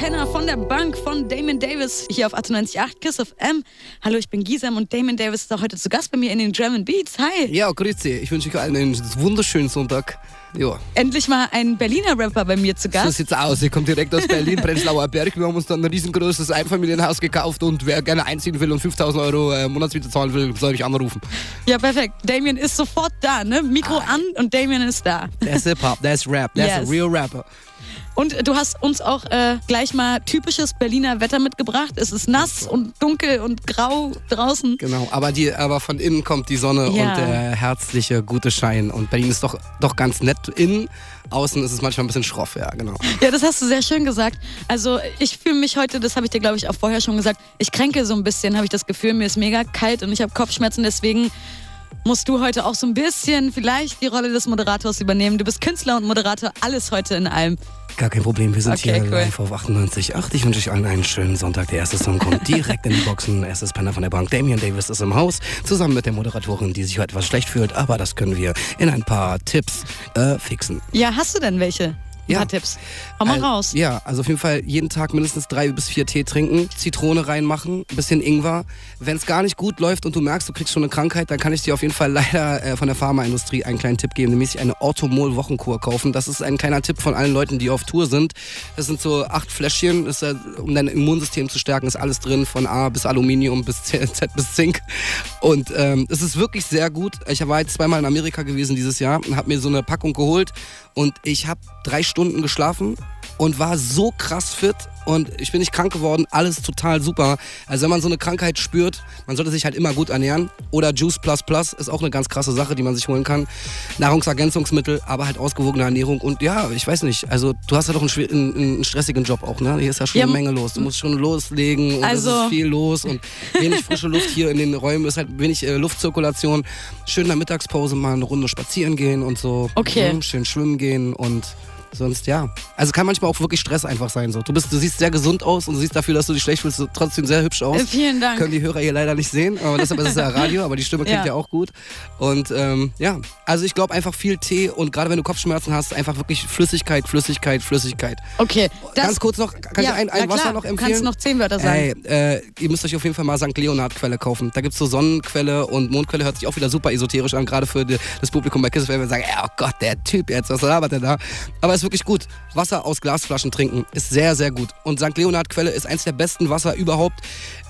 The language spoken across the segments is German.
Penner von der Bank von Damon Davis hier auf 98.8 Kiss of M. Hallo, ich bin Gisam und Damon Davis ist auch heute zu Gast bei mir in den German Beats. Hi. Ja, grüezi. Ich wünsche euch allen einen wunderschönen Sonntag. Ja. Endlich mal ein Berliner Rapper bei mir zu Gast. So sieht's aus. Ich komme direkt aus Berlin, Prenzlauer Berg. Wir haben uns dann ein riesengroßes Einfamilienhaus gekauft und wer gerne einziehen will und 5000 Euro äh, Monatsmiete zahlen will, soll mich anrufen. Ja, perfekt. Damien ist sofort da, ne? Mikro ah. an und Damien ist da. That's Hip-Hop, that's Rap, that's yes. a real rapper. Und du hast uns auch äh, gleich mal typisches Berliner Wetter mitgebracht. Es ist nass und dunkel und grau draußen. Genau, aber, die, aber von innen kommt die Sonne ja. und der herzliche, gute Schein. Und Berlin ist doch, doch ganz nett innen. Außen ist es manchmal ein bisschen schroff, ja, genau. Ja, das hast du sehr schön gesagt. Also ich fühle mich heute, das habe ich dir glaube ich auch vorher schon gesagt, ich kränke so ein bisschen, habe ich das Gefühl, mir ist mega kalt und ich habe Kopfschmerzen, deswegen musst du heute auch so ein bisschen vielleicht die Rolle des Moderators übernehmen. Du bist Künstler und Moderator, alles heute in allem. Gar kein Problem, wir sind okay, hier cool. live auf 98.8. Ich wünsche euch allen einen schönen Sonntag. Der erste Song kommt direkt in die Boxen. Erstes Penner von der Bank. Damian Davis ist im Haus, zusammen mit der Moderatorin, die sich heute etwas schlecht fühlt. Aber das können wir in ein paar Tipps äh, fixen. Ja, hast du denn welche? Ein paar Tipps. Hau mal raus. Ja, also auf jeden Fall jeden Tag mindestens drei bis vier Tee trinken, Zitrone reinmachen, ein bisschen Ingwer. Wenn es gar nicht gut läuft und du merkst, du kriegst schon eine Krankheit, dann kann ich dir auf jeden Fall leider äh, von der Pharmaindustrie einen kleinen Tipp geben, nämlich eine Orthomol-Wochenkur kaufen. Das ist ein kleiner Tipp von allen Leuten, die auf Tour sind. Das sind so acht Fläschchen, ist, äh, um dein Immunsystem zu stärken, ist alles drin, von A bis Aluminium bis Z, Z bis Zink. Und ähm, es ist wirklich sehr gut. Ich war jetzt zweimal in Amerika gewesen dieses Jahr und habe mir so eine Packung geholt und ich habe drei Stunden geschlafen und war so krass fit und ich bin nicht krank geworden, alles total super. Also wenn man so eine Krankheit spürt, man sollte sich halt immer gut ernähren. Oder Juice Plus Plus ist auch eine ganz krasse Sache, die man sich holen kann. Nahrungsergänzungsmittel, aber halt ausgewogene Ernährung. Und ja, ich weiß nicht, also du hast ja doch einen, einen, einen stressigen Job auch, ne? Hier ist ja schon ja, eine Menge los. Du musst schon loslegen und also, es ist viel los und wenig frische Luft hier in den Räumen ist halt wenig äh, Luftzirkulation. Schön in der Mittagspause mal eine Runde spazieren gehen und so. Okay. Schön schwimmen gehen und Sonst ja. Also kann manchmal auch wirklich Stress einfach sein. So. Du, bist, du siehst sehr gesund aus und du siehst dafür, dass du dich schlecht fühlst, trotzdem sehr hübsch aus. Äh, vielen Dank. Können die Hörer hier leider nicht sehen, aber deshalb ist es ja Radio, aber die Stimme klingt ja, ja auch gut. Und ähm, ja, also ich glaube einfach viel Tee und gerade wenn du Kopfschmerzen hast, einfach wirklich Flüssigkeit, Flüssigkeit, Flüssigkeit. Okay. Ganz kurz noch, kann ja, ich ein, ein Wasser noch empfehlen? Kannst noch zehn Wörter sagen. Ey, äh, ihr müsst euch auf jeden Fall mal St. Leonhard Quelle kaufen. Da gibt es so Sonnenquelle und Mondquelle, hört sich auch wieder super esoterisch an, gerade für die, das Publikum bei Kiss, wenn wir sagen, oh Gott, der Typ jetzt, was labert der da? Aber ist wirklich gut. Wasser aus Glasflaschen trinken ist sehr, sehr gut. Und St. Leonhard Quelle ist eins der besten Wasser überhaupt.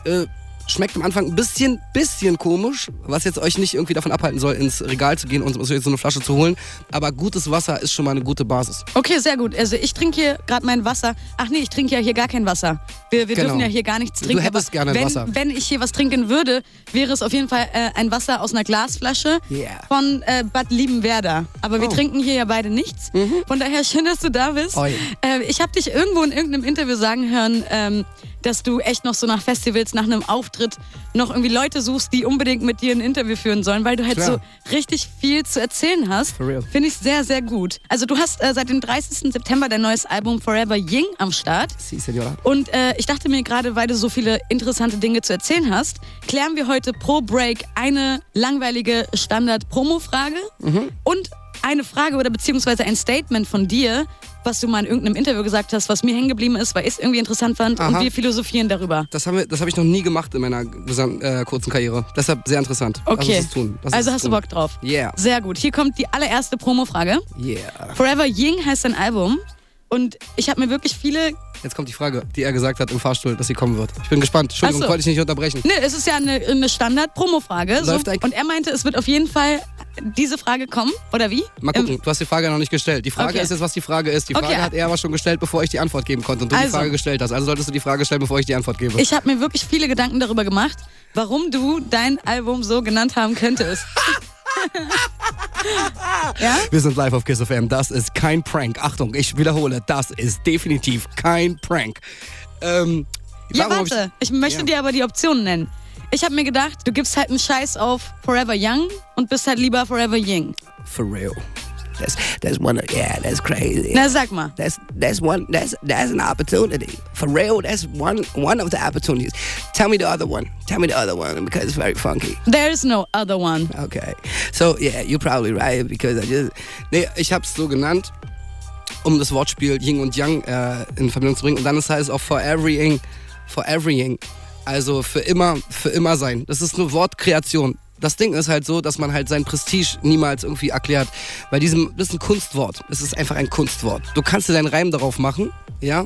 Äh, schmeckt am Anfang ein bisschen, bisschen komisch, was jetzt euch nicht irgendwie davon abhalten soll, ins Regal zu gehen und so eine Flasche zu holen. Aber gutes Wasser ist schon mal eine gute Basis. Okay, sehr gut. Also ich trinke hier gerade mein Wasser. Ach nee, ich trinke ja hier gar kein Wasser. Wir, wir genau. dürfen ja hier gar nichts trinken. Du hättest gerne wenn, Wasser. Wenn ich hier was trinken würde, wäre es auf jeden Fall äh, ein Wasser aus einer Glasflasche yeah. von äh, Bad Liebenwerder. Aber wir oh. trinken hier ja beide nichts. Mhm. Von daher schön, dass du da bist. Äh, ich habe dich irgendwo in irgendeinem Interview sagen hören, ähm, dass du echt noch so nach Festivals, nach einem Auftritt noch irgendwie Leute suchst, die unbedingt mit dir ein Interview führen sollen, weil du halt Klar. so richtig viel zu erzählen hast. Finde ich sehr, sehr gut. Also du hast äh, seit dem 30. September dein neues Album Forever Ying am Start. Si, senora. Und äh, ich dachte mir gerade, weil du so viele interessante Dinge zu erzählen hast, klären wir heute pro Break eine langweilige Standard-Promo-Frage mhm. und eine Frage oder beziehungsweise ein Statement von dir, was du mal in irgendeinem Interview gesagt hast, was mir hängen geblieben ist, weil ich es irgendwie interessant fand Aha. und wir philosophieren darüber. Das habe hab ich noch nie gemacht in meiner äh, kurzen Karriere. Deshalb sehr interessant. Okay. Also hast tun. du Bock drauf? Yeah. Sehr gut. Hier kommt die allererste Promo-Frage. Yeah. Forever Ying heißt dein Album. Und ich habe mir wirklich viele. Jetzt kommt die Frage, die er gesagt hat im Fahrstuhl, dass sie kommen wird. Ich bin gespannt. Entschuldigung, so. wollte ich nicht unterbrechen. Nee, es ist ja eine, eine Standard-Promo-Frage. So. Und er meinte, es wird auf jeden Fall diese Frage kommen, oder wie? Mal gucken, ähm, du hast die Frage noch nicht gestellt. Die Frage okay. ist jetzt, was die Frage ist. Die Frage okay. hat er aber schon gestellt, bevor ich die Antwort geben konnte und du also, die Frage gestellt hast. Also solltest du die Frage stellen, bevor ich die Antwort gebe. Ich habe mir wirklich viele Gedanken darüber gemacht, warum du dein Album so genannt haben könntest. ja? Wir sind live auf Kiss FM. Das ist kein Prank. Achtung, ich wiederhole, das ist definitiv kein Prank. Ähm, ja, warte. Ich, ich möchte ja. dir aber die Optionen nennen. Ich habe mir gedacht, du gibst halt einen Scheiß auf Forever Young und bist halt lieber Forever Ying. For real. That's that's one. Of, yeah, that's crazy. Na sag mal. That's that's one. That's that's an opportunity for real. That's one one of the opportunities. Tell me the other one. Tell me the other one because it's very funky. There's no other one. Okay. So yeah, you're probably right because I just. Nee, ich hab's so genannt um das Wortspiel Yin und Yang äh, in Verbindung zu bringen. Und dann ist heißt auch for everything, for everything. Also für immer, für immer sein. Das ist eine Wortkreation. Das Ding ist halt so, dass man halt sein Prestige niemals irgendwie erklärt. Bei diesem, das ist ein Kunstwort. Es ist einfach ein Kunstwort. Du kannst dir deinen Reim darauf machen, ja,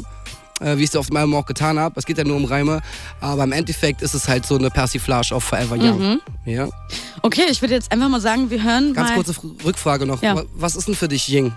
äh, wie ich es auf meinem auch getan habe. Es geht ja nur um Reime. Aber im Endeffekt ist es halt so eine Persiflage auf Forever Young. Mhm. Ja. Okay, ich würde jetzt einfach mal sagen, wir hören Ganz mal. kurze Fr- Rückfrage noch. Ja. Wa- Was ist denn für dich Ying?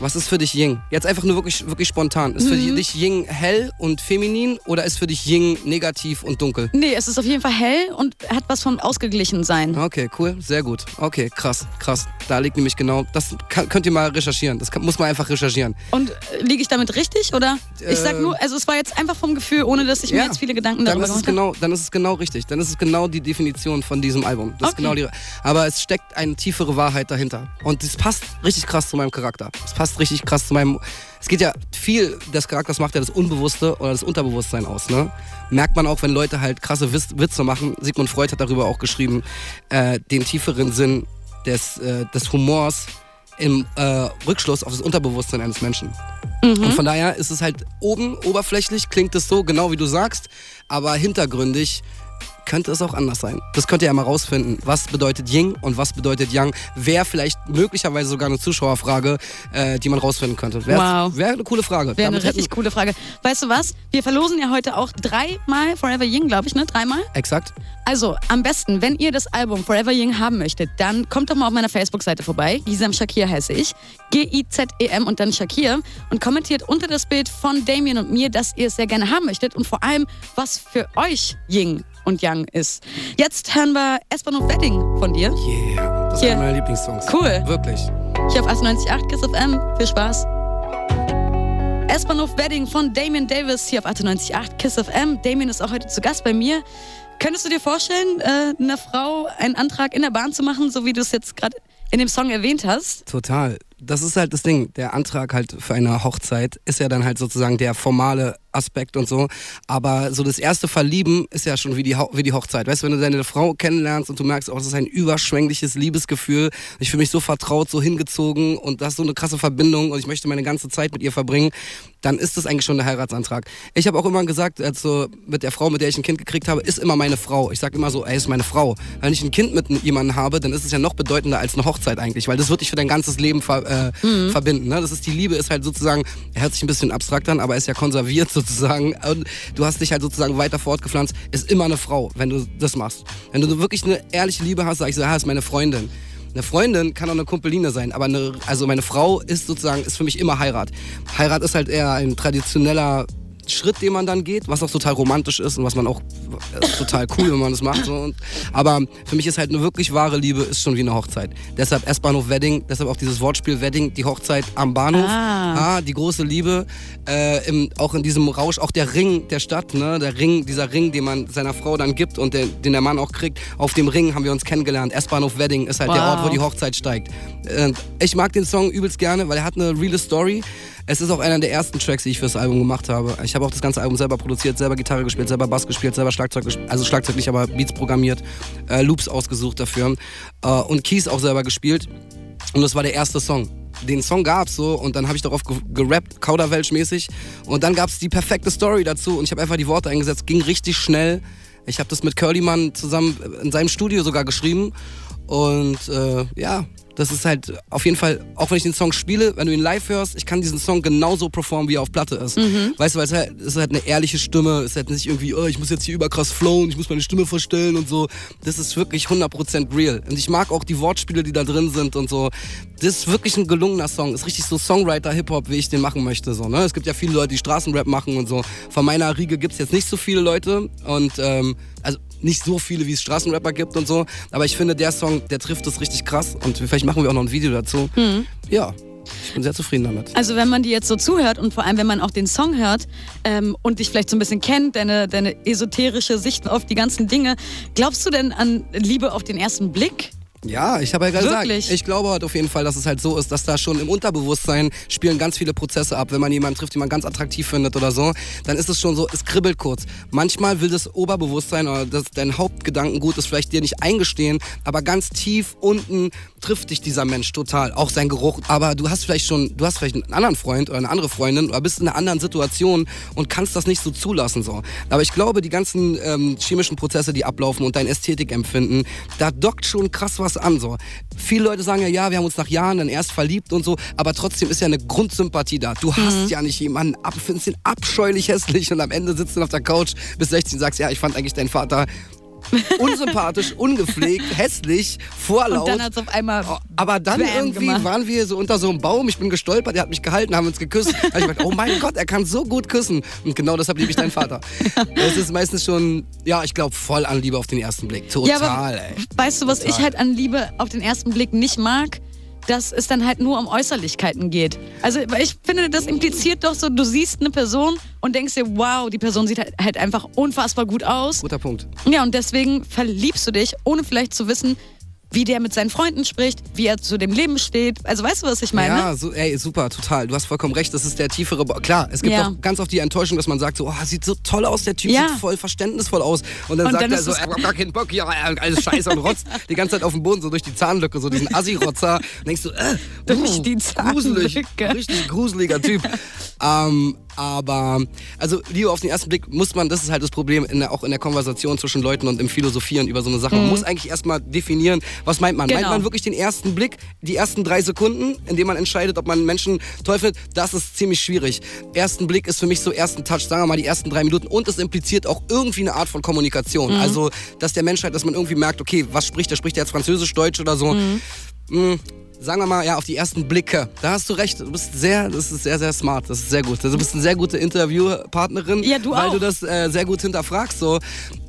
Was ist für dich Ying? Jetzt einfach nur wirklich, wirklich spontan. Ist für Mhm. dich Ying hell und feminin oder ist für dich Ying negativ und dunkel? Nee, es ist auf jeden Fall hell und hat was vom Ausgeglichen-Sein. Okay, cool, sehr gut. Okay, krass, krass. Da liegt nämlich genau, das kann, könnt ihr mal recherchieren. Das kann, muss man einfach recherchieren. Und äh, liege ich damit richtig oder? Ich sag nur, also es war jetzt einfach vom Gefühl, ohne dass ich mir Ja, jetzt viele Gedanken darüber gemacht habe. genau, dann ist es genau richtig. Dann ist es genau die Definition von diesem Album. Das Okay. ist genau die, aber es steckt eine tiefere Wahrheit dahinter. Und es passt richtig krass zu meinem Charakter. Es passt richtig krass zu meinem. Es geht ja viel des Charakters macht ja das Unbewusste oder das Unterbewusstsein aus. Ne? Merkt man auch, wenn Leute halt krasse Witz, Witze machen. Sigmund Freud hat darüber auch geschrieben, äh, den tieferen Sinn des, äh, des Humors im äh, Rückschluss auf das Unterbewusstsein eines Menschen. Und von daher ist es halt oben, oberflächlich klingt es so, genau wie du sagst, aber hintergründig könnte es auch anders sein. Das könnt ihr ja mal rausfinden. Was bedeutet Ying und was bedeutet Yang? Wäre vielleicht möglicherweise sogar eine Zuschauerfrage, äh, die man rausfinden könnte. Wäre Wow. wär eine coole Frage. Wäre eine richtig coole Frage. Weißt du was? Wir verlosen ja heute auch dreimal Forever Ying, glaube ich, ne? Dreimal? Exakt. Also, am besten, wenn ihr das Album Forever Young haben möchtet, dann kommt doch mal auf meiner Facebook-Seite vorbei. Gisem Shakir heiße ich. G-I-Z-E-M und dann Shakir. Und kommentiert unter das Bild von Damien und mir, dass ihr es sehr gerne haben möchtet und vor allem, was für euch Ying und Yang ist. Jetzt hören wir Espanol Wedding von dir. Yeah. Das ist einer meiner Lieblingssongs. Cool. Wirklich. Hier auf 98.8 Kiss FM. Viel Spaß. Espanol Wedding von Damien Davis hier auf 98.8 Kiss FM. Damien ist auch heute zu Gast bei mir. Könntest du dir vorstellen, äh, einer Frau einen Antrag in der Bahn zu machen, so wie du es jetzt gerade in dem Song erwähnt hast? Total. Das ist halt das Ding. Der Antrag halt für eine Hochzeit ist ja dann halt sozusagen der formale Aspekt und so. Aber so das erste Verlieben ist ja schon wie die, wie die Hochzeit. Weißt du, wenn du deine Frau kennenlernst und du merkst, oh, das ist ein überschwängliches Liebesgefühl. Ich fühle mich so vertraut, so hingezogen und das ist so eine krasse Verbindung und ich möchte meine ganze Zeit mit ihr verbringen, dann ist das eigentlich schon der Heiratsantrag. Ich habe auch immer gesagt, also mit der Frau, mit der ich ein Kind gekriegt habe, ist immer meine Frau. Ich sage immer so, ey, ist meine Frau. Wenn ich ein Kind mit jemandem habe, dann ist es ja noch bedeutender als eine Hochzeit eigentlich, weil das wird dich für dein ganzes Leben ver äh, verbinden. Ne? Das ist die Liebe, ist halt sozusagen, hört sich ein bisschen abstrakt an, aber ist ja konserviert sozusagen. Und du hast dich halt sozusagen weiter fortgepflanzt. Ist immer eine Frau, wenn du das machst. Wenn du wirklich eine ehrliche Liebe hast, sag ich so, ja, ist meine Freundin. Eine Freundin kann auch eine Kumpeline sein, aber eine, also meine Frau ist sozusagen, ist für mich immer Heirat. Heirat ist halt eher ein traditioneller Schritt, den man dann geht, was auch total romantisch ist und was man auch ist total cool, wenn man das macht. So. Und, aber für mich ist halt eine wirklich wahre Liebe ist schon wie eine Hochzeit. Deshalb S-Bahnhof Wedding, deshalb auch dieses Wortspiel Wedding, die Hochzeit am Bahnhof, Ah. ah, die große Liebe, äh, im, auch in diesem Rausch, auch der Ring der Stadt, ne, der Ring, dieser Ring, den man seiner Frau dann gibt und der, den der Mann auch kriegt. Auf dem Ring haben wir uns kennengelernt. S-Bahnhof Wedding ist halt der Wow. Ort, wo die Hochzeit steigt. Und ich mag den Song übelst gerne, weil er hat eine reale Story. Es ist auch einer der ersten Tracks, die ich fürs Album gemacht habe. Ich habe auch das ganze Album selber produziert, selber Gitarre gespielt, selber Bass gespielt, selber Schlagzeug gespielt, also Schlagzeug nicht, aber Beats programmiert, äh, Loops ausgesucht dafür äh, und Keys auch selber gespielt. Und das war der erste Song. Den Song gab's so und dann habe ich darauf ge gerappt, Kauderwelsch-mäßig. Und dann gab's die perfekte Story dazu und ich habe einfach die Worte eingesetzt, ging richtig schnell. Ich habe das mit Curlyman zusammen in seinem Studio sogar geschrieben. Und äh, ja, das ist halt auf jeden Fall, auch wenn ich den Song spiele, wenn du ihn live hörst, ich kann diesen Song genauso performen, wie er auf Platte ist. Weißt du, weil es halt, es ist halt eine ehrliche Stimme, es ist halt nicht irgendwie, oh, ich muss jetzt hier überkrass flowen, ich muss meine Stimme verstellen und so. Das ist wirklich 100% real. Und ich mag auch die Wortspiele, die da drin sind und so. Das ist wirklich ein gelungener Song. Ist richtig so Songwriter-Hip-Hop, wie ich den machen möchte. So, ne? Es gibt ja viele Leute, die Straßenrap machen und so. Von meiner Riege gibt's jetzt nicht so viele Leute und ähm, also nicht so viele, wie es Straßenrapper gibt und so. Aber ich finde, der Song, der trifft es richtig krass. Und vielleicht machen wir auch noch ein Video dazu. Ja, ich bin sehr zufrieden damit. Also wenn man dir jetzt so zuhört und vor allem wenn man auch den Song hört ähm, und dich vielleicht so ein bisschen kennt, deine, deine esoterische Sicht auf die ganzen Dinge, glaubst du denn an Liebe auf den ersten Blick? Ja, ich habe ja gerade gesagt, ich glaube halt auf jeden Fall, dass es halt so ist, dass da schon im Unterbewusstsein spielen ganz viele Prozesse ab. Wenn man jemanden trifft, den man ganz attraktiv findet oder so, dann ist es schon so, es kribbelt kurz. Manchmal will das Oberbewusstsein oder das, dein Hauptgedankengut ist vielleicht dir nicht eingestehen, aber ganz tief unten trifft dich dieser Mensch total, auch sein Geruch. Aber du hast vielleicht schon, du hast vielleicht einen anderen Freund oder eine andere Freundin oder bist in einer anderen Situation und kannst das nicht so zulassen so. Aber ich glaube, die ganzen ähm, chemischen Prozesse, die ablaufen und dein Ästhetikempfinden, da dockt schon krass was an so. Viele Leute sagen ja, ja, wir haben uns nach Jahren dann erst verliebt und so, aber trotzdem ist ja eine Grundsympathie da. Du hast ja nicht jemanden ab, findest ihn abscheulich hässlich und am Ende sitzt du auf der Couch bis 16 und sagst, ja, ich fand eigentlich deinen Vater unsympathisch, ungepflegt, hässlich, vorlaut. Und dann hat es auf einmal. Aber dann irgendwie gemacht. waren wir so unter so einem Baum. Ich bin gestolpert, er hat mich gehalten, haben uns geküsst. Da hab ich gedacht, oh mein Gott, er kann so gut küssen. Und genau deshalb liebe ich deinen Vater. Das ist meistens schon, ja, ich glaube, voll an Liebe auf den ersten Blick. Total, ja, aber ey. weißt du, was Total. ich halt an Liebe auf den ersten Blick nicht mag? Dass es dann halt nur um Äußerlichkeiten geht. Also, weil ich finde, das impliziert doch so, du siehst eine Person und denkst dir, wow, die Person sieht halt, halt einfach unfassbar gut aus. Guter Punkt. Ja, und deswegen verliebst du dich, ohne vielleicht zu wissen, wie der mit seinen Freunden spricht, wie er zu dem Leben steht. Also weißt du, was ich meine? Ja, so, ey, super, total. Du hast vollkommen recht, das ist der tiefere. Bo Klar, es gibt Ja. auch ganz oft die Enttäuschung, dass man sagt so, oh, sieht so toll aus, der Typ Ja. sieht voll verständnisvoll aus. Und dann Und sagt dann er so, er hat gar keinen Bock hier, äh, alles scheiße und rotzt die ganze Zeit auf dem Boden, so durch die Zahnlücke, so diesen Assi-Rotzer. Und denkst du, äh, Durch uh, die gruselig, Zahnlücke. richtig gruseliger Typ. ähm, aber, also Liebe auf den ersten Blick muss man, das ist halt das Problem, in der, auch in der Konversation zwischen Leuten und im Philosophieren über so eine Sache. Man muss eigentlich erstmal definieren, was meint man. Meint Mhm. Genau. man wirklich den ersten Blick, die ersten drei Sekunden, in denen man entscheidet, ob man einen Menschen toll findet? Das ist ziemlich schwierig. Ersten Blick ist für mich so ersten Touch, sagen wir mal die ersten drei Minuten. Und es impliziert auch irgendwie eine Art von Kommunikation. Mhm. Also, dass der Mensch halt, dass man irgendwie merkt, okay, was spricht der? Spricht der jetzt Französisch, Deutsch oder so? Mhm. Mm, sagen wir mal, ja, auf die ersten Blicke. Da hast du recht. Du bist sehr, das ist sehr, sehr smart. Das ist sehr gut. Also, du bist eine sehr gute Interviewpartnerin. Ja, du Weil auch. du das äh, sehr gut hinterfragst. So,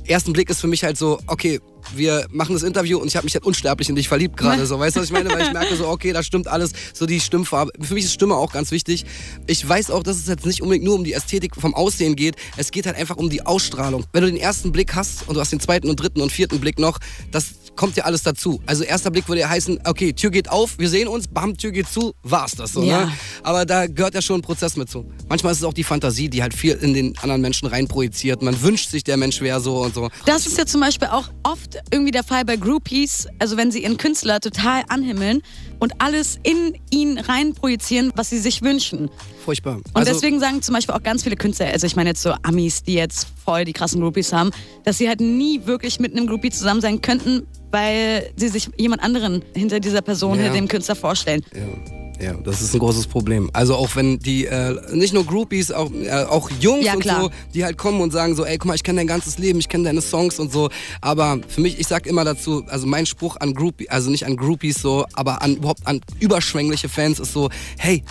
ersten Blick ist für mich halt so, okay, wir machen das Interview und ich habe mich halt unsterblich in dich verliebt gerade. So, weißt du, was ich meine? Weil ich merke so, okay, da stimmt alles. So die Stimmfarbe. Für mich ist Stimme auch ganz wichtig. Ich weiß auch, dass es jetzt nicht unbedingt nur um die Ästhetik vom Aussehen geht. Es geht halt einfach um die Ausstrahlung. Wenn du den ersten Blick hast und du hast den zweiten und dritten und vierten Blick noch, das kommt ja alles dazu. Also erster Blick würde ja heißen, okay, Tür geht auf, wir sehen uns, bam, Tür geht zu, war's das so. Ja. Ne? Aber da gehört ja schon ein Prozess mit zu. Manchmal ist es auch die Fantasie, die halt viel in den anderen Menschen reinprojiziert. Man wünscht sich, der Mensch wäre so und so. Das ist ja zum Beispiel auch oft irgendwie der Fall bei Groupies, also wenn sie ihren Künstler total anhimmeln und alles in ihn rein projizieren, was sie sich wünschen. Furchtbar. Und also, deswegen sagen zum Beispiel auch ganz viele Künstler, also ich meine jetzt so Amis, die jetzt voll die krassen Groupies haben, dass sie halt nie wirklich mit einem Groupie zusammen sein könnten, weil sie sich jemand anderen hinter dieser Person, Ja. hinter dem Künstler vorstellen. Ja, ja, das ist ein großes Problem. Also auch wenn die, äh, nicht nur Groupies, auch, äh, auch Jungs Ja, und klar. so, die halt kommen und sagen so, ey, guck mal, ich kenne dein ganzes Leben, ich kenne deine Songs und so. Aber für mich, ich sag immer dazu, also mein Spruch an Groupies, also nicht an Groupies so, aber an überhaupt an überschwängliche Fans ist so, hey,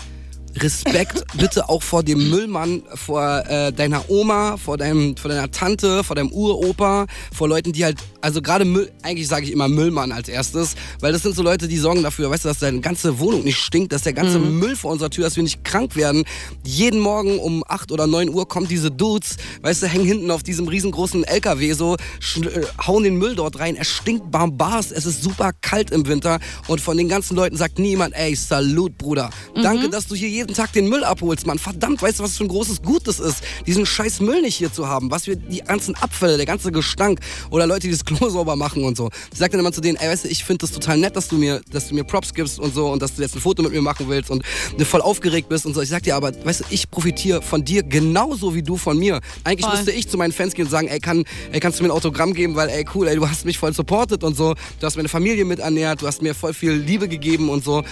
Respekt bitte auch vor dem Müllmann, vor äh, deiner Oma, vor, deinem, vor deiner Tante, vor deinem Uropa, vor Leuten, die halt, also gerade Müll, eigentlich sage ich immer Müllmann als erstes, weil das sind so Leute, die sorgen dafür, weißt du, dass deine ganze Wohnung nicht stinkt, dass der ganze Müll vor unserer Tür, dass wir nicht krank werden. Jeden Morgen um 8 oder 9 Uhr kommen diese Dudes, weißt du, hängen hinten auf diesem riesengroßen LKW so, äh, hauen den Müll dort rein, es stinkt barbars, es ist super kalt im Winter und von den ganzen Leuten sagt niemand, ey, Salut, Bruder. Danke, dass du hier jeden Tag den Müll abholst, Mann. Verdammt, weißt du, was für ein großes Gut das ist, diesen scheiß Müll nicht hier zu haben, was wir, die ganzen Abfälle, der ganze Gestank oder Leute, die das Klo sauber machen und so. Ich sag dann immer zu denen, ey, weißt du, ich finde das total nett, dass du mir, dass du mir Props gibst und so und dass du jetzt ein Foto mit mir machen willst und du voll aufgeregt bist und so. Ich sag dir aber, weißt du, ich profitiere von dir genauso wie du von mir. Eigentlich Voll. müsste ich zu meinen Fans gehen und sagen, ey, kann, ey, kannst du mir ein Autogramm geben, weil, ey, cool, ey, du hast mich voll supportet und so. Du hast meine Familie mit ernährt, du hast mir voll viel Liebe gegeben und so.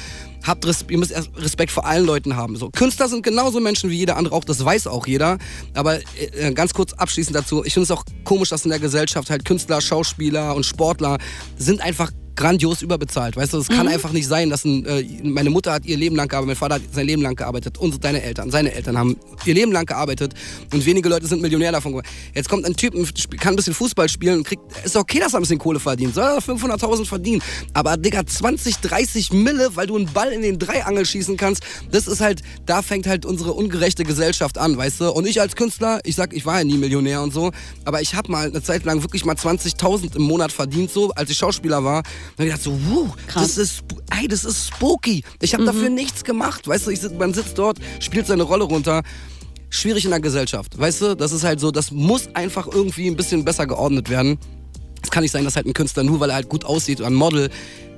Habt Res ihr müsst Respekt vor allen Leuten haben. So, Künstler sind genauso Menschen wie jeder andere auch, das weiß auch jeder. Aber äh, ganz kurz abschließend dazu, ich finde es auch komisch, dass in der Gesellschaft halt Künstler, Schauspieler und Sportler sind einfach grandios überbezahlt. Weißt du, es kann einfach nicht sein, dass ein, äh, meine Mutter hat ihr Leben lang gearbeitet, mein Vater hat sein Leben lang gearbeitet und deine Eltern, seine Eltern haben ihr Leben lang gearbeitet und wenige Leute sind Millionär davon geworden. Jetzt kommt ein Typ, kann ein bisschen Fußball spielen und kriegt, ist okay, dass er ein bisschen Kohle verdient, soll er 500.000 verdienen, aber Digga, 20, 30 Mille, weil du einen Ball in den Dreiangel schießen kannst, das ist halt, da fängt halt unsere ungerechte Gesellschaft an, weißt du? Und ich als Künstler, ich sag, ich war ja nie Millionär und so, aber ich habe mal eine Zeit lang wirklich mal 20.000 im Monat verdient, so, als ich Schauspieler war Und ich dachte so, wuh, das ist, ey, das ist spooky. Ich habe mhm. dafür nichts gemacht. Weißt du, ich, man sitzt dort, spielt seine Rolle runter schwierig in der Gesellschaft. Weißt du, das ist halt so, das muss einfach irgendwie ein bisschen besser geordnet werden. Es kann nicht sein, dass halt ein Künstler, nur weil er halt gut aussieht oder ein Model,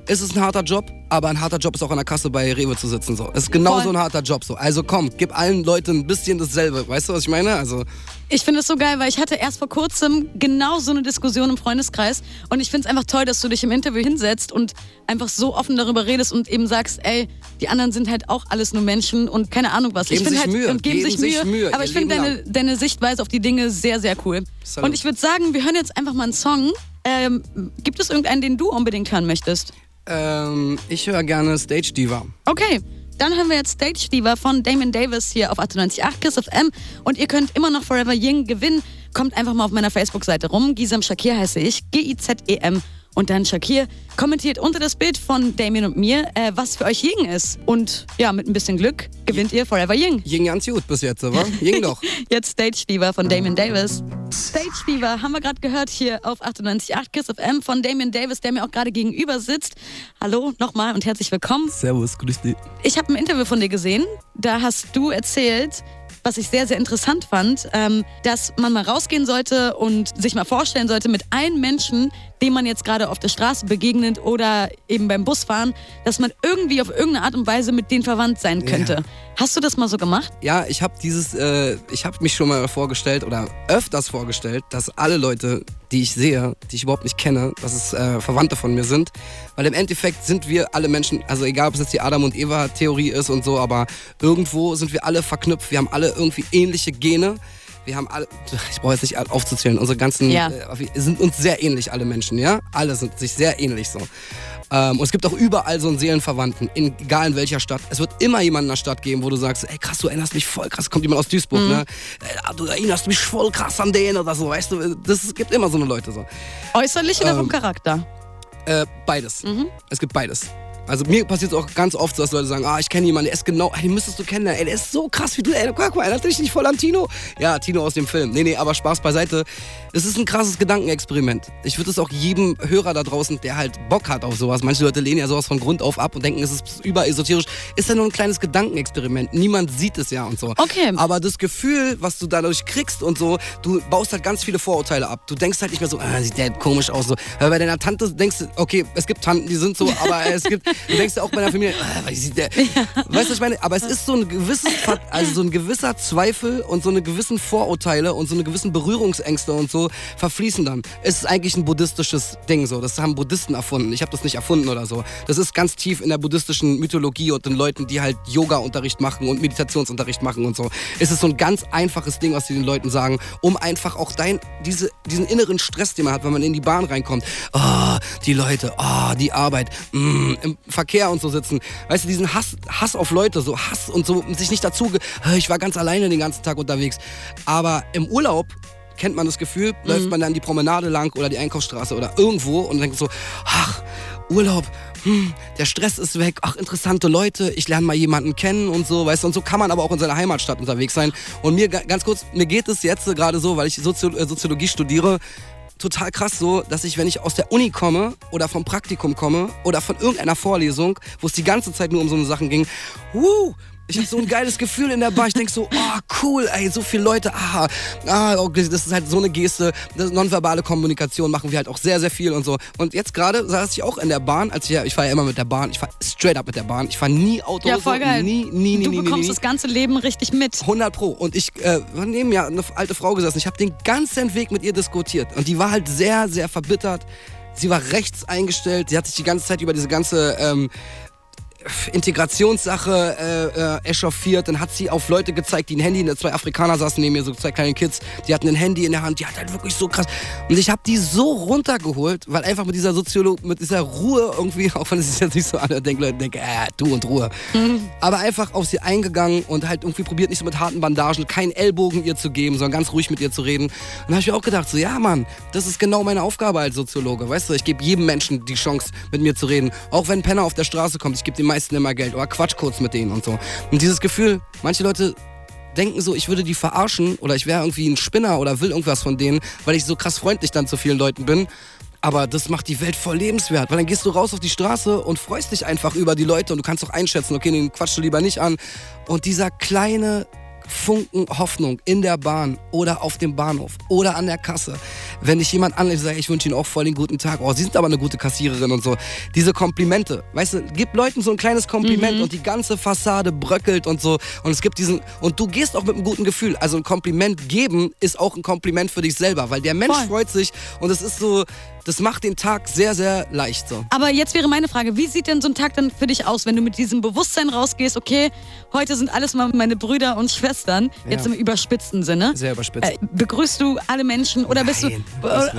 ist es ein harter Job, aber ein harter Job ist auch an der Kasse bei Rewe zu sitzen. So. Es ist genauso ein harter Job. So. Also komm, gib allen Leuten ein bisschen dasselbe. Weißt du, was ich meine? Also ich finde es so geil, weil ich hatte erst vor kurzem genau so eine Diskussion im Freundeskreis und ich finde es einfach toll, dass du dich im Interview hinsetzt und einfach so offen darüber redest und eben sagst, ey, die anderen sind halt auch alles nur Menschen und keine Ahnung was. Geben ich sich halt, Mühe. Und geben, geben sich, Mühe. Mühe. Aber ich finde deine, deine Sichtweise auf die Dinge sehr, sehr cool. Salut. Und ich würde sagen, wir hören jetzt einfach mal einen Song. Ähm, gibt es irgendeinen, den du unbedingt hören möchtest? Ähm, ich höre gerne Stage Diva. Okay. Dann haben wir jetzt Stage Diva von Damon Davis hier auf 98.8 Kiss FM. Und ihr könnt immer noch Forever Ying gewinnen. Kommt einfach mal auf meiner Facebook-Seite rum. Gisem Shakir heiße ich. G-I-Z-E-M und dann Shakir kommentiert unter das Bild von Damien und mir, äh, was für euch Ying ist. Und ja, mit ein bisschen Glück gewinnt ihr Forever Ying. Ying ganz gut bis jetzt, aber Ying doch. jetzt Stage Diva von Damien Davis. Stage Diva haben wir gerade gehört hier auf 98.8 Kiss FM von Damien Davis, der mir auch gerade gegenüber sitzt. Hallo nochmal und herzlich willkommen. Servus, grüß dich. Ich habe ein Interview von dir gesehen. Da hast du erzählt, was ich sehr, sehr interessant fand, ähm, dass man mal rausgehen sollte und sich mal vorstellen sollte mit allen Menschen, dem man jetzt gerade auf der Straße begegnet oder eben beim Busfahren, dass man irgendwie auf irgendeine Art und Weise mit denen verwandt sein könnte. Ja. Hast du das mal so gemacht? Ja, ich habe dieses, äh, ich habe mich schon mal vorgestellt oder öfters vorgestellt, dass alle Leute, die ich sehe, die ich überhaupt nicht kenne, dass es äh, Verwandte von mir sind, weil im Endeffekt sind wir alle Menschen, also egal ob es jetzt die Adam und Eva Theorie ist und so, aber irgendwo sind wir alle verknüpft. Wir haben alle irgendwie ähnliche Gene wir haben alle, ich brauche jetzt nicht aufzuzählen, unsere ganzen, ja. äh, sind uns sehr ähnlich, alle Menschen, ja? Alle sind sich sehr ähnlich so. Ähm, und es gibt auch überall so einen Seelenverwandten, in, egal in welcher Stadt. Es wird immer jemanden in der Stadt geben, wo du sagst, ey krass, du erinnerst mich voll krass, kommt jemand aus Duisburg, mhm. ne? Ey, du erinnerst mich voll krass an den oder so, weißt du? Das, es gibt immer so eine Leute so. Äußerlich oder ähm, vom Charakter? Äh, beides. Mhm. Es gibt beides. Also mir passiert es auch ganz oft so, dass Leute sagen, ah, ich kenne jemanden, der ist genau, ey, den müsstest du kennen, ey, der ist so krass wie du, ey, guck mal, erinnerst du dich nicht voll an Tino? Ja, Tino aus dem Film. Nee, nee, aber Spaß beiseite. Es ist ein krasses Gedankenexperiment. Ich würde es auch jedem Hörer da draußen, der halt Bock hat auf sowas, manche Leute lehnen ja sowas von Grund auf ab und denken, es ist überesoterisch, ist ja nur ein kleines Gedankenexperiment. Niemand sieht es ja und so. Okay. Aber das Gefühl, was du dadurch kriegst und so, du baust halt ganz viele Vorurteile ab. Du denkst halt nicht mehr so, ah, sieht der komisch aus so. Weil bei deiner Tante denkst du, okay, es gibt Tanten, die sind so, aber es gibt, du denkst auch bei deiner Familie, äh, sieht der, weißt du, was ich meine? Aber es ist so ein gewisses, also so ein gewisser Zweifel und so eine gewissen Vorurteile und so eine gewissen Berührungsängste und so verfließen dann. Es ist eigentlich ein buddhistisches Ding so. Das haben Buddhisten erfunden. Ich habe das nicht erfunden oder so. Das ist ganz tief in der buddhistischen Mythologie und den Leuten, die halt Yoga-Unterricht machen und Meditationsunterricht machen und so. Es ist so ein ganz einfaches Ding, was sie den Leuten sagen, um einfach auch dein, diese, diesen inneren Stress, den man hat, wenn man in die Bahn reinkommt. Oh, die Leute, oh, die Arbeit, mm, im Verkehr und so sitzen. Weißt du, diesen Hass, Hass auf Leute, so Hass und so sich nicht dazu, ich war ganz alleine den ganzen Tag unterwegs. Aber im Urlaub kennt man das Gefühl, mhm. läuft man dann die Promenade lang oder die Einkaufsstraße oder irgendwo und denkt so, ach, Urlaub, hm, der Stress ist weg, ach, interessante Leute, ich lerne mal jemanden kennen und so, weißt du, und so kann man aber auch in seiner Heimatstadt unterwegs sein. Und mir, ganz kurz, mir geht es jetzt gerade so, weil ich äh, Soziologie studiere, total krass so, dass ich, wenn ich aus der Uni komme oder vom Praktikum komme oder von irgendeiner Vorlesung, wo es die ganze Zeit nur um so Sachen ging, wuh, ich habe so ein geiles Gefühl in der Bar. Ich denk so, oh cool, ey, so viele Leute, ah, ah, okay, das ist halt so eine Geste. Das nonverbale Kommunikation machen wir halt auch sehr, sehr viel und so. Und jetzt gerade saß ich auch in der Bahn, als ich, ich fahre ja immer mit der Bahn, ich fahre straight up mit der Bahn. Ich fahre nie Auto. Ja, voll geil. Nie, nie, nie, du nie, bekommst nie, das ganze Leben richtig mit. 100 pro. Und ich äh, war neben mir eine alte Frau gesessen. Ich habe den ganzen Weg mit ihr diskutiert. Und die war halt sehr, sehr verbittert. Sie war rechts eingestellt. Sie hat sich die ganze Zeit über diese ganze ähm, Integrationssache äh, äh, echauffiert. Dann hat sie auf Leute gezeigt, die ein Handy, zwei Afrikaner saßen neben mir, so zwei kleine Kids, die hatten ein Handy in der Hand, die hat halt wirklich so krass. Und ich habe die so runtergeholt, weil einfach mit dieser Soziolog, mit dieser Ruhe irgendwie, auch wenn es sich jetzt nicht so anhört, denken Leute, denken, äh, du und Ruhe. Mhm. Aber einfach auf sie eingegangen und halt irgendwie probiert, nicht so mit harten Bandagen, keinen Ellbogen ihr zu geben, sondern ganz ruhig mit ihr zu reden. Und da habe ich mir auch gedacht, so, ja Mann, das ist genau meine Aufgabe als Soziologe. Weißt du, ich gebe jedem Menschen die Chance, mit mir zu reden. Auch wenn Penner auf der Straße kommt, ich gebe dem meisten immer Geld oder quatsch kurz mit denen und so. Und dieses Gefühl, manche Leute denken so, ich würde die verarschen oder ich wäre irgendwie ein Spinner oder will irgendwas von denen, weil ich so krass freundlich dann zu vielen Leuten bin. Aber das macht die Welt voll lebenswert, weil dann gehst du raus auf die Straße und freust dich einfach über die Leute und du kannst auch einschätzen, okay, den quatschst du lieber nicht an. Und dieser kleine Funken Hoffnung in der Bahn oder auf dem Bahnhof oder an der Kasse. Wenn dich jemand anlässt, sagt, ich wünsche Ihnen auch voll den guten Tag. Oh, Sie sind aber eine gute Kassiererin und so. Diese Komplimente, weißt du, gib Leuten so ein kleines Kompliment Mhm. und die ganze Fassade bröckelt und so. Und es gibt diesen, und du gehst auch mit einem guten Gefühl. Also ein Kompliment geben ist auch ein Kompliment für dich selber, weil der Mensch Voll. freut sich und es ist so, das macht den Tag sehr, sehr leicht so. Aber jetzt wäre meine Frage, wie sieht denn so ein Tag dann für dich aus, wenn du mit diesem Bewusstsein rausgehst, okay, heute sind alles mal meine Brüder und Schwestern, jetzt Ja. im überspitzten Sinne. Sehr überspitzt. Äh, begrüßt du alle Menschen oder bist du Nein,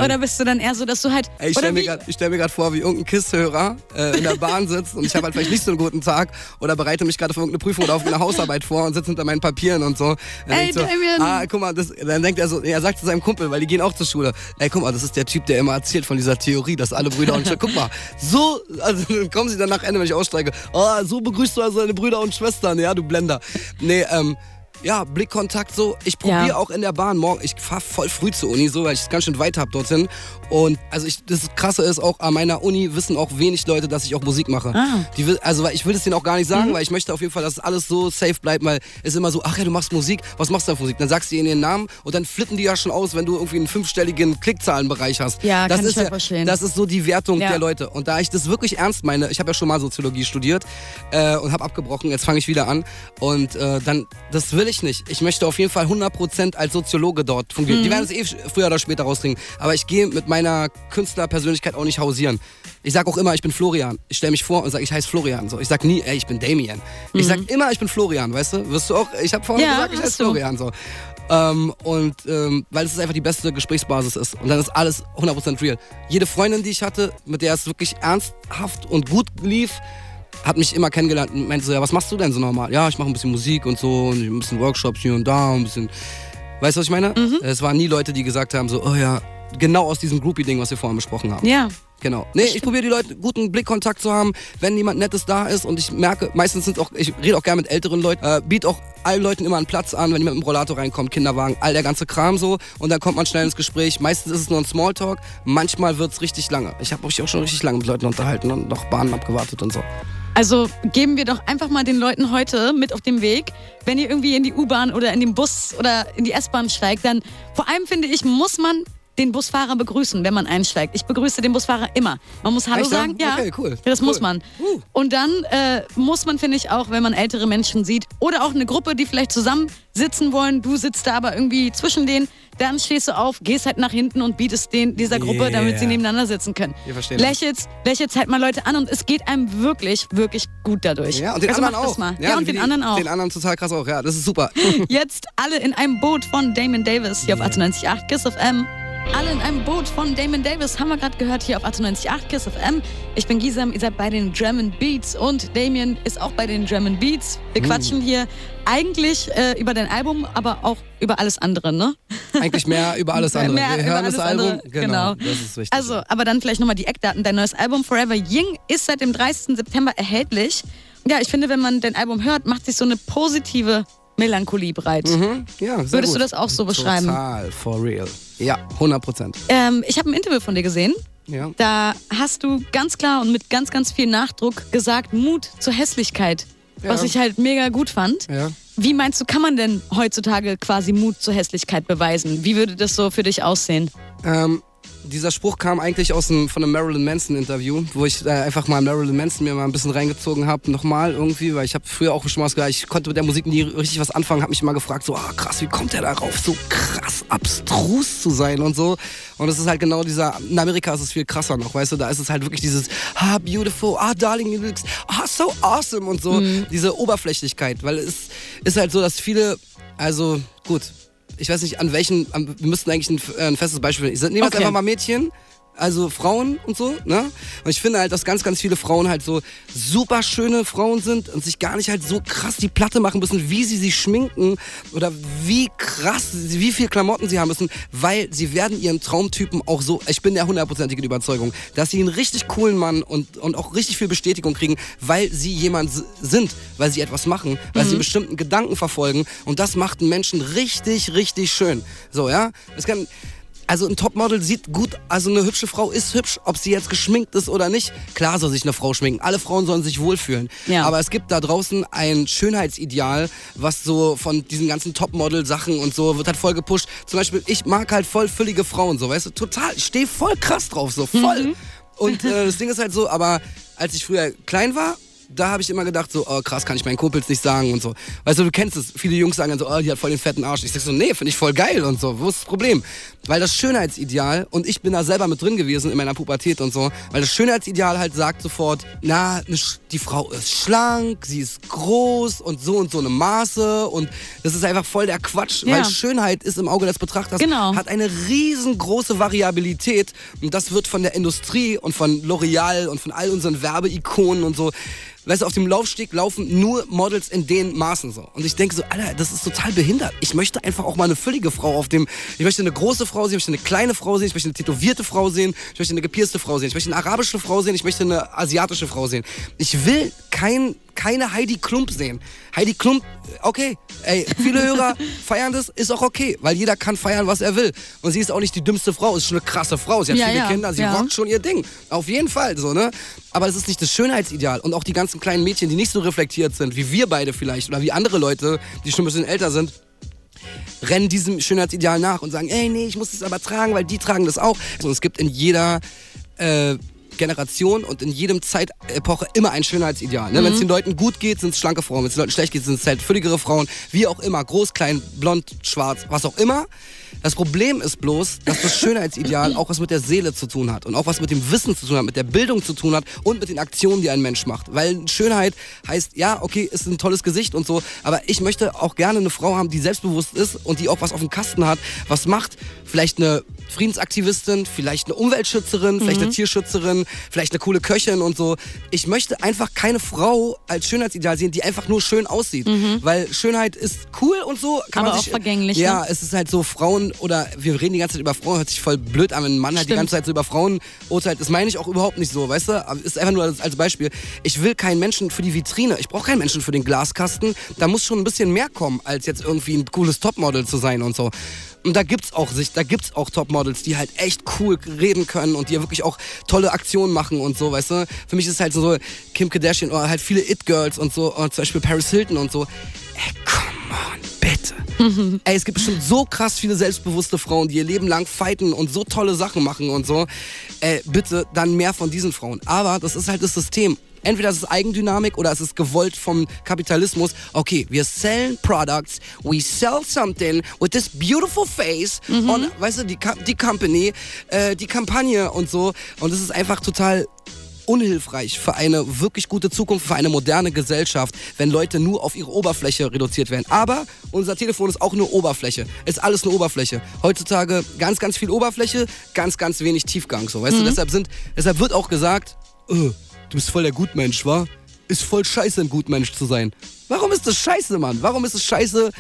oder, bist du dann eher so, dass du halt Ey, ich stelle mir ich stell mir gerade vor, wie irgendein KISS-Hörer äh, in der Bahn sitzt und ich habe halt vielleicht nicht so einen guten Tag oder bereite mich gerade für irgendeine Prüfung oder auf eine Hausarbeit vor und sitze hinter meinen Papieren und so. Dann Ey, so, Damien. ah, guck mal, das, dann denkt er so, er sagt zu seinem Kumpel, weil die gehen auch zur Schule, ey, guck mal, das ist der Typ, der immer erzählt von dieser Theorie, dass alle Brüder und Schwestern, guck mal, so, also kommen sie dann nach Ende, wenn ich aussteige, ah, so begrüßt du also deine Brüder und Schwestern, ja, du Blender. Nee, ähm, ja, Blickkontakt so. Ich probiere Ja. auch in der Bahn morgen. Ich fahre voll früh zur Uni, so, weil ich es ganz schön weit habe dorthin. Und also ich, das Krasse ist auch, an meiner Uni wissen auch wenig Leute, dass ich auch Musik mache. Ah. Die, will- also ich will es denen auch gar nicht sagen, weil ich möchte auf jeden Fall, dass alles so safe bleibt, weil es immer so, ach ja, du machst Musik, was machst du da für Musik? Dann sagst du ihnen ihren Namen und dann flippen die ja schon aus, wenn du irgendwie einen fünfstelligen Klickzahlenbereich hast. Ja, das kann ich ist voll ja, verstehen. Das ist so die Wertung Ja. der Leute. Und da ich das wirklich ernst meine, ich habe ja schon mal Soziologie studiert äh, und habe abgebrochen, jetzt fange ich wieder an. Und äh, dann, das will ich nicht. Ich möchte auf jeden Fall 100% als Soziologe dort fungieren. Mhm. Die werden es eh früher oder später rauskriegen. Aber ich gehe mit meiner Künstlerpersönlichkeit auch nicht hausieren. Ich sage auch immer, ich bin Florian. Ich stelle mich vor und sage, ich heiße Florian. So, ich sage nie, ey, ich bin Damien. Ich sage immer, ich bin Florian, weißt du? Wirst du auch, ich habe vorhin Mhm. Ja, gesagt, ich heiße. Florian. So. Ähm, und ähm, weil es einfach die beste Gesprächsbasis ist. Und dann ist alles 100% real. Jede Freundin, die ich hatte, mit der es wirklich ernsthaft und gut lief, hat mich immer kennengelernt und meinte so, ja, was machst du denn so normal? Ja, ich mache ein bisschen Musik und so und ein bisschen Workshops hier und da und ein bisschen... Weißt du, was ich meine? Mhm. Es waren nie Leute, die gesagt haben so, oh ja, genau aus diesem Groupie-Ding, was wir vorhin besprochen haben. Ja. Genau. Nee, ich probiere die Leute guten Blickkontakt zu haben, wenn jemand Nettes da ist und ich merke, meistens sind auch, ich rede auch gerne mit älteren Leuten, äh, biete auch allen Leuten immer einen Platz an, wenn jemand mit dem Rollator reinkommt, Kinderwagen, all der ganze Kram so und dann kommt man schnell ins Gespräch. Meistens ist es nur ein Smalltalk, manchmal wird's richtig lange. Ich habe mich auch schon richtig lange mit Leuten unterhalten und noch Bahnen abgewartet und so. Also geben wir doch einfach mal den Leuten heute mit auf den Weg, wenn ihr irgendwie in die U-Bahn oder in den Bus oder in die S-Bahn steigt, dann vor allem finde ich, muss man den Busfahrer begrüßen, wenn man einsteigt. Ich begrüße den Busfahrer immer. Man muss Hallo Echt, ja? sagen. Ja, Okay, cool. das Cool. muss man. Uh. Und dann äh, muss man, finde ich, auch, wenn man ältere Menschen sieht oder auch eine Gruppe, die vielleicht zusammen sitzen wollen, du sitzt da aber irgendwie zwischen denen, dann stehst du auf, gehst halt nach hinten und bietest den, dieser Gruppe, damit sie Yeah. nebeneinander sitzen können. Wir verstehen das. lächelst, lächelst halt mal Leute an und es geht einem wirklich, wirklich gut dadurch. Ja, und den also anderen auch. Mal. Ja, und den die- anderen auch. Den anderen total krass auch, ja, das ist super. Jetzt alle in einem Boot von Damon Davis hier auf 98.8 Kiss of M. Alle in einem Boot von Damon Davis haben wir gerade gehört hier auf 98.8 Kiss of M. Ich bin Gisam, ihr seid bei den German Beats und Damien ist auch bei den German Beats. Hm. Wir quatschen hier eigentlich äh, über dein Album, aber auch über alles andere, ne? Eigentlich mehr über alles andere. Mehr Wir über hören alles das Album. andere, Genau, genau. das ist wichtig. Also, aber dann vielleicht nochmal die Eckdaten. Dein neues Album Forever Ying ist seit dem 30. September erhältlich. Ja, ich finde, wenn man dein Album hört, macht sich so eine positive Melancholie breit. Mhm. Ja, Würdest gut. du das auch so beschreiben? Total, for real. Ja, 100 Prozent. Ähm, ich habe ein Interview von dir gesehen. Ja. Da hast du ganz klar und mit ganz, ganz viel Nachdruck gesagt, Mut zur Hässlichkeit. Was Ja. ich halt mega gut fand. Ja. Wie meinst du, kann man denn heutzutage quasi Mut zur Hässlichkeit beweisen? Wie würde das so für dich aussehen? Ähm, dieser Spruch kam eigentlich aus einem, von einem Marilyn Manson Interview, wo ich äh, einfach mal Marilyn Manson mir mal ein bisschen reingezogen habe, nochmal irgendwie, weil ich habe früher auch schon mal gesagt, ich konnte mit der Musik nie richtig was anfangen, habe mich immer gefragt, so ah, krass, wie kommt der darauf, so krass abstrus zu sein und so. Und es ist halt genau dieser, in Amerika ist es viel krasser noch, weißt du, da ist es halt wirklich dieses, ah, beautiful, ah, darling, you look, ah, so awesome und so, diese Oberflächlichkeit, weil es ist halt so, dass viele, also gut, ich weiß nicht, an welchen, an, wir müssten eigentlich ein, äh, ein festes Beispiel nehmen. Ich nehme jetzt Okay. einfach mal Mädchen, also Frauen und so, ne? Und ich finde halt, dass ganz, ganz viele Frauen halt so super schöne Frauen sind und sich gar nicht halt so krass die Platte machen müssen, wie sie sich schminken oder wie krass, wie viel Klamotten sie haben müssen, weil sie werden ihren Traumtypen auch so, ich bin der hundertprozentigen Überzeugung, dass sie einen richtig coolen Mann und, und auch richtig viel Bestätigung kriegen, weil sie jemand sind, weil sie etwas machen, weil sie einen bestimmten Gedanken verfolgen und das macht einen Menschen richtig, richtig schön. So, ja? Es kann, Also ein Topmodel sieht gut, also eine hübsche Frau ist hübsch, ob sie jetzt geschminkt ist oder nicht. Klar soll sich eine Frau schminken. Alle Frauen sollen sich wohlfühlen. Ja. Aber es gibt da draußen ein Schönheitsideal, was so von diesen ganzen Topmodel-Sachen und so wird halt voll gepusht. Zum Beispiel, ich mag halt voll füllige Frauen, so, weißt du, total. Ich stehe voll krass drauf, so, voll. Und äh, das Ding ist halt so, aber als ich früher klein war, da habe ich immer gedacht, so, oh krass, kann ich meinen Kumpels nicht sagen und so. Weißt du, du kennst es. Viele Jungs sagen dann so, oh, die hat voll den fetten Arsch. Ich sag so, nee, finde ich voll geil und so. Wo ist das Problem? Weil das Schönheitsideal, und ich bin da selber mit drin gewesen in meiner Pubertät und so, weil das Schönheitsideal halt sagt sofort, na, ne die Frau ist schlank, sie ist groß und so und so eine Maße und das ist einfach voll der Quatsch, Ja. weil Schönheit ist im Auge des Betrachters, Genau. hat eine riesengroße Variabilität und das wird von der Industrie und von L'Oreal und von all unseren Werbeikonen und so Weißt du, auf dem Laufsteg laufen nur Models in den Maßen so. Und ich denke so, Alter, das ist total behindert. Ich möchte einfach auch mal eine füllige Frau auf dem. Ich möchte eine große Frau sehen, ich möchte eine kleine Frau sehen, ich möchte eine tätowierte Frau sehen, ich möchte eine gepierste Frau sehen, ich möchte eine arabische Frau sehen, ich möchte eine asiatische Frau sehen. Ich will kein, keine Heidi Klump sehen. Heidi Klump, okay, ey, viele Hörer feiern das, ist auch okay, weil jeder kann feiern, was er will. Und sie ist auch nicht die dümmste Frau, ist schon eine krasse Frau. Sie hat Ja, viele ja, Kinder, sie ja. rockt schon ihr Ding. Auf jeden Fall, so, ne? Aber das ist nicht das Schönheitsideal. Und auch die ganzen kleinen Mädchen, die nicht so reflektiert sind, wie wir beide vielleicht, oder wie andere Leute, die schon ein bisschen älter sind, rennen diesem Schönheitsideal nach und sagen, ey, nee, ich muss das aber tragen, weil die tragen das auch. Und es gibt in jeder äh, Generation und in jedem Zeitepoche immer ein Schönheitsideal. Ne? Wenn es den Leuten gut geht, sind es schlanke Frauen. Wenn es den Leuten schlecht geht, sind es halt fülligere Frauen. Wie auch immer. Groß, klein, blond, schwarz, was auch immer. Das Problem ist bloß, dass das Schönheitsideal auch was mit der Seele zu tun hat und auch was mit dem Wissen zu tun hat, mit der Bildung zu tun hat und mit den Aktionen, die ein Mensch macht. Weil Schönheit heißt, ja, okay, ist ein tolles Gesicht und so, aber ich möchte auch gerne eine Frau haben, die selbstbewusst ist und die auch was auf dem Kasten hat, was macht. Vielleicht eine Friedensaktivistin, vielleicht eine Umweltschützerin, vielleicht eine Tierschützerin, vielleicht eine coole Köchin und so. Ich möchte einfach keine Frau als Schönheitsideal sehen, die einfach nur schön aussieht. Weil Schönheit ist cool und so. Kann Aber man auch sich, vergänglich, Ja, ne? es ist halt so Frauen oder wir reden die ganze Zeit über Frauen, hört sich voll blöd an, wenn ein Mann halt die ganze Zeit so über Frauen urteilt. Das meine ich auch überhaupt nicht so, weißt du? Ist einfach nur als, als Beispiel. Ich will keinen Menschen für die Vitrine. Ich brauche keinen Menschen für den Glaskasten. Da muss schon ein bisschen mehr kommen, als jetzt irgendwie ein cooles Topmodel zu sein und so. Und da gibt's auch sich, da gibt's auch Topmodels, die halt echt cool reden können und die ja wirklich auch tolle Aktionen machen und so, weißt du? Für mich ist es halt so Kim Kardashian oder halt viele It-Girls und so, und zum Beispiel Paris Hilton und so. Ey, come on, bitte. Ey, es gibt bestimmt so krass viele selbstbewusste Frauen, die ihr Leben lang fighten und so tolle Sachen machen und so. Ey, bitte dann mehr von diesen Frauen. Aber das ist halt das System. Entweder es ist Eigendynamik oder es ist gewollt vom Kapitalismus. Okay, wir sellen Products, we sell something with this beautiful face und, weißt du, die, die Company, äh, die Kampagne und so. Und es ist einfach total unhilfreich für eine wirklich gute Zukunft, für eine moderne Gesellschaft, wenn Leute nur auf ihre Oberfläche reduziert werden. Aber unser Telefon ist auch nur Oberfläche. Ist alles eine Oberfläche. Heutzutage ganz, ganz viel Oberfläche, ganz, ganz wenig Tiefgang. So, weißt du, deshalb, sind, deshalb wird auch gesagt, äh, du bist voll der Gutmensch, wa? Ist voll scheiße, ein Gutmensch zu sein. Warum ist das scheiße, Mann? Warum ist es scheiße,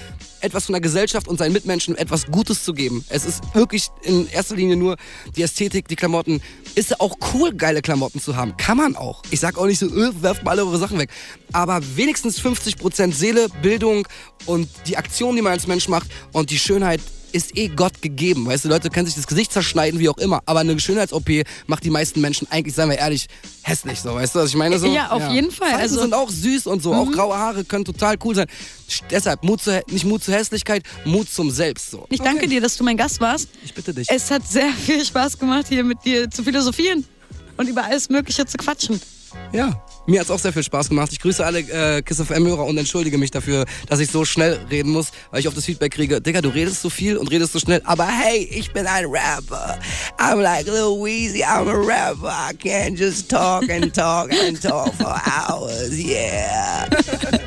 etwas von der Gesellschaft und seinen Mitmenschen etwas Gutes zu geben? Es ist wirklich in erster Linie nur die Ästhetik, die Klamotten. Ist ja auch cool, geile Klamotten zu haben. Kann man auch. Ich sag auch nicht so, äh, werft mal alle eure Sachen weg. Aber wenigstens 50% Seele, Bildung und die Aktion, die man als Mensch macht und die Schönheit ist eh Gott gegeben. Weißt du, Leute können sich das Gesicht zerschneiden, wie auch immer. Aber eine Schönheits-OP macht die meisten Menschen eigentlich, seien wir ehrlich, hässlich. So, weißt du, was ich meine? So, Ja, auf jeden Fall. Falten Also- sind auch süß und so. Auch graue Haare können total cool sein. Deshalb, Mut zu, nicht Mut zur Hässlichkeit, Mut zum Selbst. So. Ich danke Okay. dir, dass du mein Gast warst. Ich bitte dich. Es hat sehr viel Spaß gemacht, hier mit dir zu philosophieren und über alles Mögliche zu quatschen. Ja, mir hat es auch sehr viel Spaß gemacht. Ich grüße alle äh, Kiss FM-Hörer und entschuldige mich dafür, dass ich so schnell reden muss, weil ich oft das Feedback kriege, Digga, du redest so viel und redest so schnell, aber hey, ich bin ein Rapper. I'm like Lil Weezy, I'm a rapper. I can't just talk and talk and talk for hours, yeah.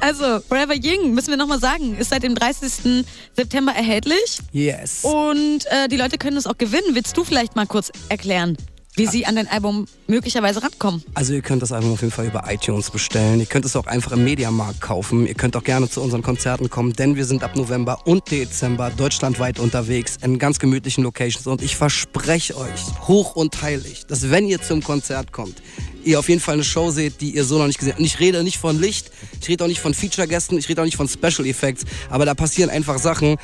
Also, Forever Ying, müssen wir nochmal sagen, ist seit dem 30. September erhältlich Yes. und äh, die Leute können es auch gewinnen. Willst du vielleicht mal kurz erklären, wie sie an dein Album möglicherweise rankommen? Also ihr könnt das Album auf jeden Fall über iTunes bestellen. Ihr könnt es auch einfach im Mediamarkt kaufen. Ihr könnt auch gerne zu unseren Konzerten kommen, denn wir sind ab November und Dezember deutschlandweit unterwegs in ganz gemütlichen Locations. Und ich verspreche euch, hoch und heilig, dass wenn ihr zum Konzert kommt, ihr auf jeden Fall eine Show seht, die ihr so noch nicht gesehen habt. Und ich rede nicht von Licht, ich rede auch nicht von Feature-Gästen, ich rede auch nicht von Special Effects, aber da passieren einfach Sachen,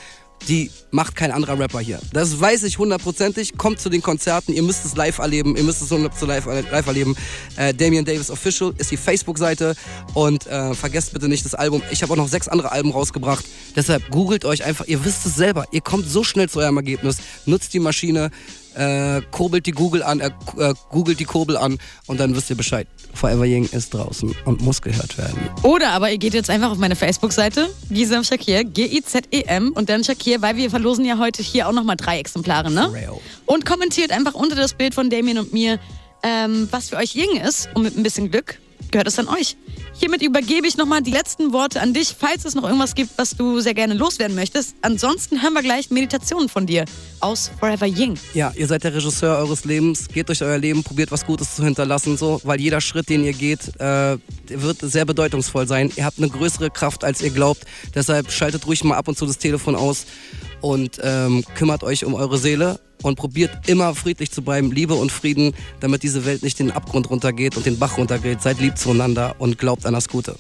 die macht kein anderer Rapper hier. Das weiß ich hundertprozentig. Kommt zu den Konzerten, ihr müsst es live erleben, ihr müsst es live, live erleben. Äh, Damian Davis Official ist die Facebook-Seite und äh, vergesst bitte nicht das Album. Ich habe auch noch sechs andere Alben rausgebracht. Deshalb googelt euch einfach, ihr wisst es selber, ihr kommt so schnell zu eurem Ergebnis. Nutzt die Maschine, äh, kurbelt die Google an, äh, äh, googelt die Kurbel an und dann wisst ihr Bescheid. Forever Young ist draußen und muss gehört werden. Oder aber ihr geht jetzt einfach auf meine Facebook-Seite, Gisem Shakir, G-I-Z-E-M und dann Shakir, weil wir verlosen ja heute hier auch nochmal drei Exemplare, ne? Und kommentiert einfach unter das Bild von Damien und mir, ähm, was für euch Ying ist und mit ein bisschen Glück gehört es an euch. Hiermit übergebe ich nochmal die letzten Worte an dich, falls es noch irgendwas gibt, was du sehr gerne loswerden möchtest. Ansonsten hören wir gleich Meditationen von dir aus Forever Ying. Ja, ihr seid der Regisseur eures Lebens. Geht durch euer Leben, probiert was Gutes zu hinterlassen, so, weil jeder Schritt, den ihr geht, äh, wird sehr bedeutungsvoll sein. Ihr habt eine größere Kraft, als ihr glaubt. Deshalb schaltet ruhig mal ab und zu das Telefon aus und ähm, kümmert euch um eure Seele und probiert immer friedlich zu bleiben, Liebe und Frieden, damit diese Welt nicht den Abgrund runtergeht und den Bach runtergeht. Seid lieb zueinander und glaubt an das Gute.